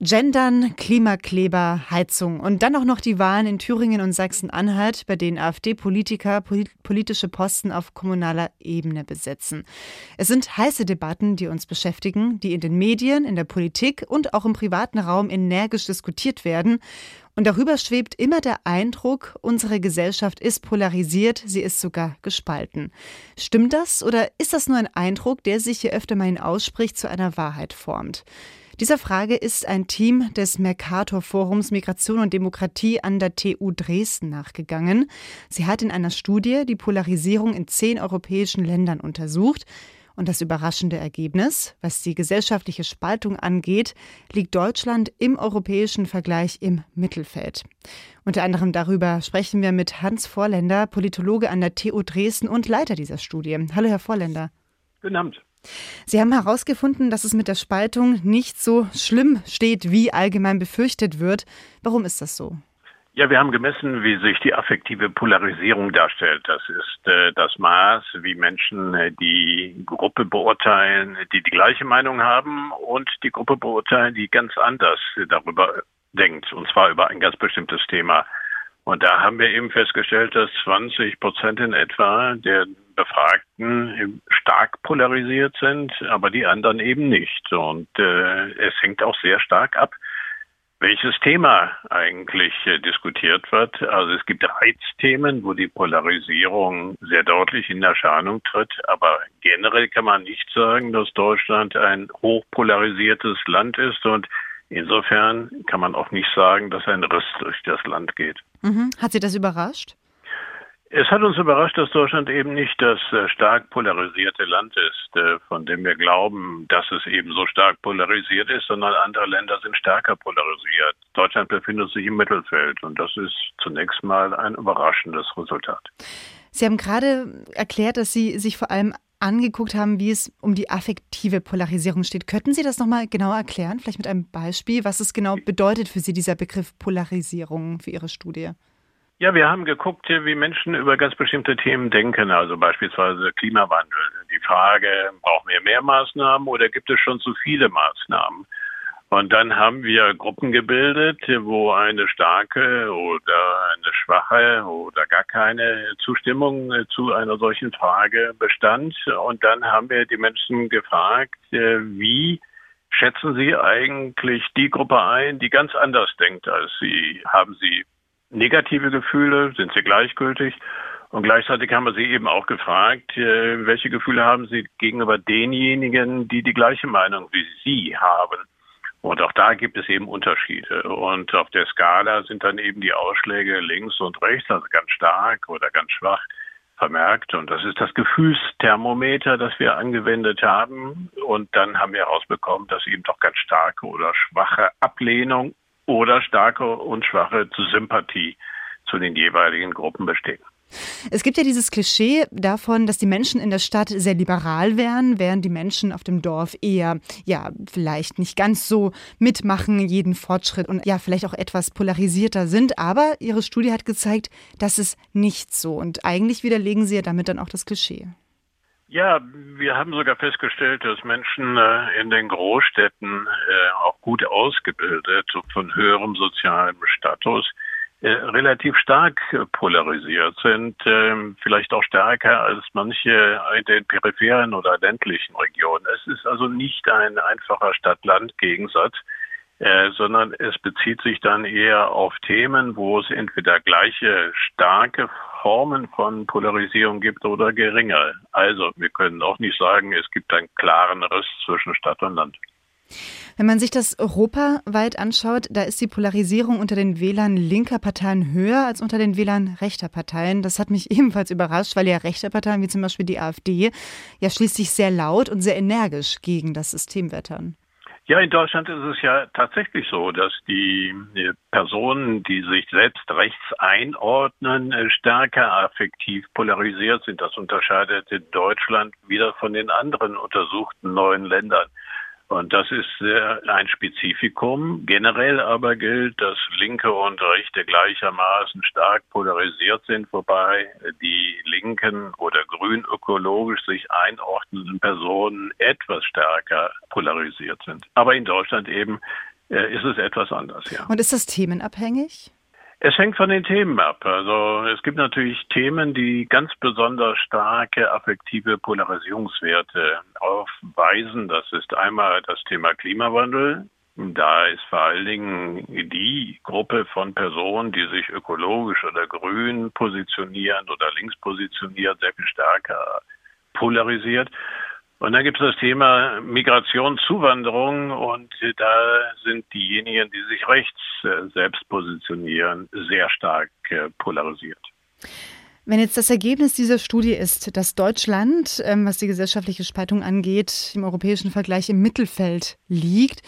Gendern, Klimakleber, Heizung und dann auch noch die Wahlen in Thüringen und Sachsen-Anhalt, bei denen AfD-Politiker politische Posten auf kommunaler Ebene besetzen. Es sind heiße Debatten, die uns beschäftigen, die in den Medien, in der Politik und auch im privaten Raum energisch diskutiert werden. Und darüber schwebt immer der Eindruck, unsere Gesellschaft ist polarisiert, sie ist sogar gespalten. Stimmt das oder ist das nur ein Eindruck, der sich je öfter man ihn ausspricht, zu einer Wahrheit formt? Dieser Frage ist ein Team des Mercator Forums Migration und Demokratie an der TU Dresden nachgegangen. Sie hat in einer Studie die Polarisierung in zehn europäischen Ländern untersucht. Und das überraschende Ergebnis, was die gesellschaftliche Spaltung angeht, liegt Deutschland im europäischen Vergleich im Mittelfeld. Unter anderem darüber sprechen wir mit Hans Vorländer, Politologe an der TU Dresden und Leiter dieser Studie. Hallo, Herr Vorländer. Guten Abend. Sie haben herausgefunden, dass es mit der Spaltung nicht so schlimm steht, wie allgemein befürchtet wird. Warum ist das so? Ja, wir haben gemessen, wie sich die affektive Polarisierung darstellt. Das ist äh, das Maß, wie Menschen äh, die Gruppe beurteilen, die die gleiche Meinung haben und die Gruppe beurteilen, die ganz anders darüber denkt, und zwar über ein ganz bestimmtes Thema. Und da haben wir eben festgestellt, dass 20 Prozent in etwa der Befragten stark polarisiert sind, aber die anderen eben nicht. Und äh, es hängt auch sehr stark ab, welches Thema eigentlich äh, diskutiert wird. Also es gibt Reizthemen, wo die Polarisierung sehr deutlich in Erscheinung tritt, aber generell kann man nicht sagen, dass Deutschland ein hochpolarisiertes Land ist und insofern kann man auch nicht sagen, dass ein Riss durch das Land geht. Mhm. Hat Sie das überrascht? Es hat uns überrascht, dass Deutschland eben nicht das äh, stark polarisierte Land ist, äh, von dem wir glauben, dass es eben so stark polarisiert ist, sondern andere Länder sind stärker polarisiert. Deutschland befindet sich im Mittelfeld und das ist zunächst mal ein überraschendes Resultat. Sie haben gerade erklärt, dass Sie sich vor allem angeguckt haben, wie es um die affektive Polarisierung steht. Könnten Sie das nochmal genauer erklären, vielleicht mit einem Beispiel, was es genau bedeutet für Sie, dieser Begriff Polarisierung für Ihre Studie? Ja, wir haben geguckt, wie Menschen über ganz bestimmte Themen denken, also beispielsweise Klimawandel. Die Frage, brauchen wir mehr Maßnahmen oder gibt es schon zu viele Maßnahmen? Und dann haben wir Gruppen gebildet, wo eine starke oder eine schwache oder gar keine Zustimmung zu einer solchen Frage bestand. Und dann haben wir die Menschen gefragt, wie schätzen Sie eigentlich die Gruppe ein, die ganz anders denkt als Sie? Haben Sie negative Gefühle? Sind sie gleichgültig? Und gleichzeitig haben wir sie eben auch gefragt, äh, welche Gefühle haben sie gegenüber denjenigen, die die gleiche Meinung wie sie haben? Und auch da gibt es eben Unterschiede. Und auf der Skala sind dann eben die Ausschläge links und rechts, also ganz stark oder ganz schwach vermerkt. Und das ist das Gefühlsthermometer, das wir angewendet haben. Und dann haben wir herausbekommen, dass eben doch ganz starke oder schwache Ablehnung oder starke und schwache Sympathie zu den jeweiligen Gruppen bestehen. Es gibt ja dieses Klischee davon, dass die Menschen in der Stadt sehr liberal wären, während die Menschen auf dem Dorf eher, ja, vielleicht nicht ganz so mitmachen, jeden Fortschritt und ja, vielleicht auch etwas polarisierter sind. Aber Ihre Studie hat gezeigt, dass es nicht so. Und eigentlich widerlegen Sie ja damit dann auch das Klischee. Ja, wir haben sogar festgestellt, dass Menschen äh, in den Großstädten äh, auch gut ausgebildet, von höherem sozialem Status, äh, relativ stark polarisiert sind, ähm, vielleicht auch stärker als manche in den peripheren oder ländlichen Regionen. Es ist also nicht ein einfacher Stadt-Land-Gegensatz, äh, sondern es bezieht sich dann eher auf Themen, wo es entweder gleiche starke Formen von Polarisierung gibt oder geringer. Also wir können auch nicht sagen, es gibt einen klaren Riss zwischen Stadt und Land. Wenn man sich das europaweit anschaut, da ist die Polarisierung unter den Wählern linker Parteien höher als unter den Wählern rechter Parteien. Das hat mich ebenfalls überrascht, weil ja rechte Parteien wie zum Beispiel die AfD ja schließlich sehr laut und sehr energisch gegen das System wettern. Ja, in Deutschland ist es ja tatsächlich so, dass die Personen, die sich selbst rechts einordnen, äh, stärker affektiv polarisiert sind. Das unterscheidet Deutschland wieder von den anderen untersuchten neuen Ländern. Und das ist ein Spezifikum. Generell aber gilt, dass Linke und Rechte gleichermaßen stark polarisiert sind, wobei die linken oder grün ökologisch sich einordnenden Personen etwas stärker polarisiert sind. Aber in Deutschland eben äh, ist es etwas anders, ja. Und ist das themenabhängig? Es hängt von den Themen ab. Also es gibt natürlich Themen, die ganz besonders starke affektive Polarisierungswerte aufweisen. Das ist einmal das Thema Klimawandel. Da ist vor allen Dingen die Gruppe von Personen, die sich ökologisch oder grün positionieren oder links positioniert, sehr viel stärker polarisiert. Und dann gibt es das Thema Migration, Zuwanderung und da sind diejenigen, die sich rechts äh, selbst positionieren, sehr stark äh, polarisiert. Wenn jetzt das Ergebnis dieser Studie ist, dass Deutschland, ähm, was die gesellschaftliche Spaltung angeht, im europäischen Vergleich im Mittelfeld liegt,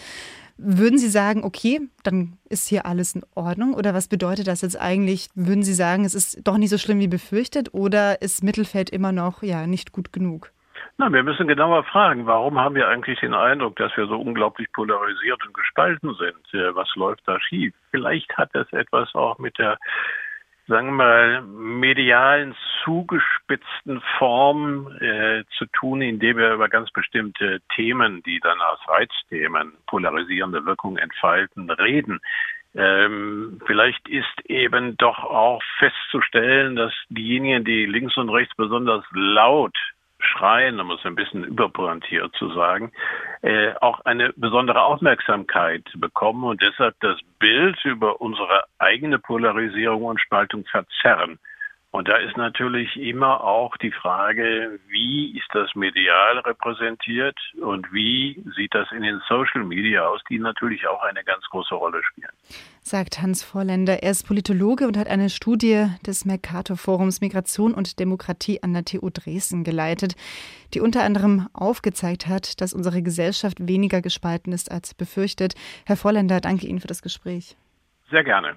würden Sie sagen, okay, dann ist hier alles in Ordnung? Oder was bedeutet das jetzt eigentlich? Würden Sie sagen, es ist doch nicht so schlimm wie befürchtet oder ist Mittelfeld immer noch ja nicht gut genug? Na, wir müssen genauer fragen, warum haben wir eigentlich den Eindruck, dass wir so unglaublich polarisiert und gespalten sind? Äh, was läuft da schief? Vielleicht hat das etwas auch mit der, sagen wir mal, medialen zugespitzten Form äh, zu tun, indem wir über ganz bestimmte Themen, die dann als Reizthemen polarisierende Wirkung entfalten, reden. Ähm, vielleicht ist eben doch auch festzustellen, dass diejenigen, die links und rechts besonders laut schreien, um es ein bisschen überpointiert zu sagen, äh, auch eine besondere Aufmerksamkeit bekommen und deshalb das Bild über unsere eigene Polarisierung und Spaltung verzerren. Und da ist natürlich immer auch die Frage, wie ist das medial repräsentiert und wie sieht das in den Social Media aus, die natürlich auch eine ganz große Rolle spielen. Sagt Hans Vorländer. Er ist Politologe und hat eine Studie des Mercator Forums Migration und Demokratie an der TU Dresden geleitet, die unter anderem aufgezeigt hat, dass unsere Gesellschaft weniger gespalten ist als befürchtet. Herr Vorländer, danke Ihnen für das Gespräch. Sehr gerne.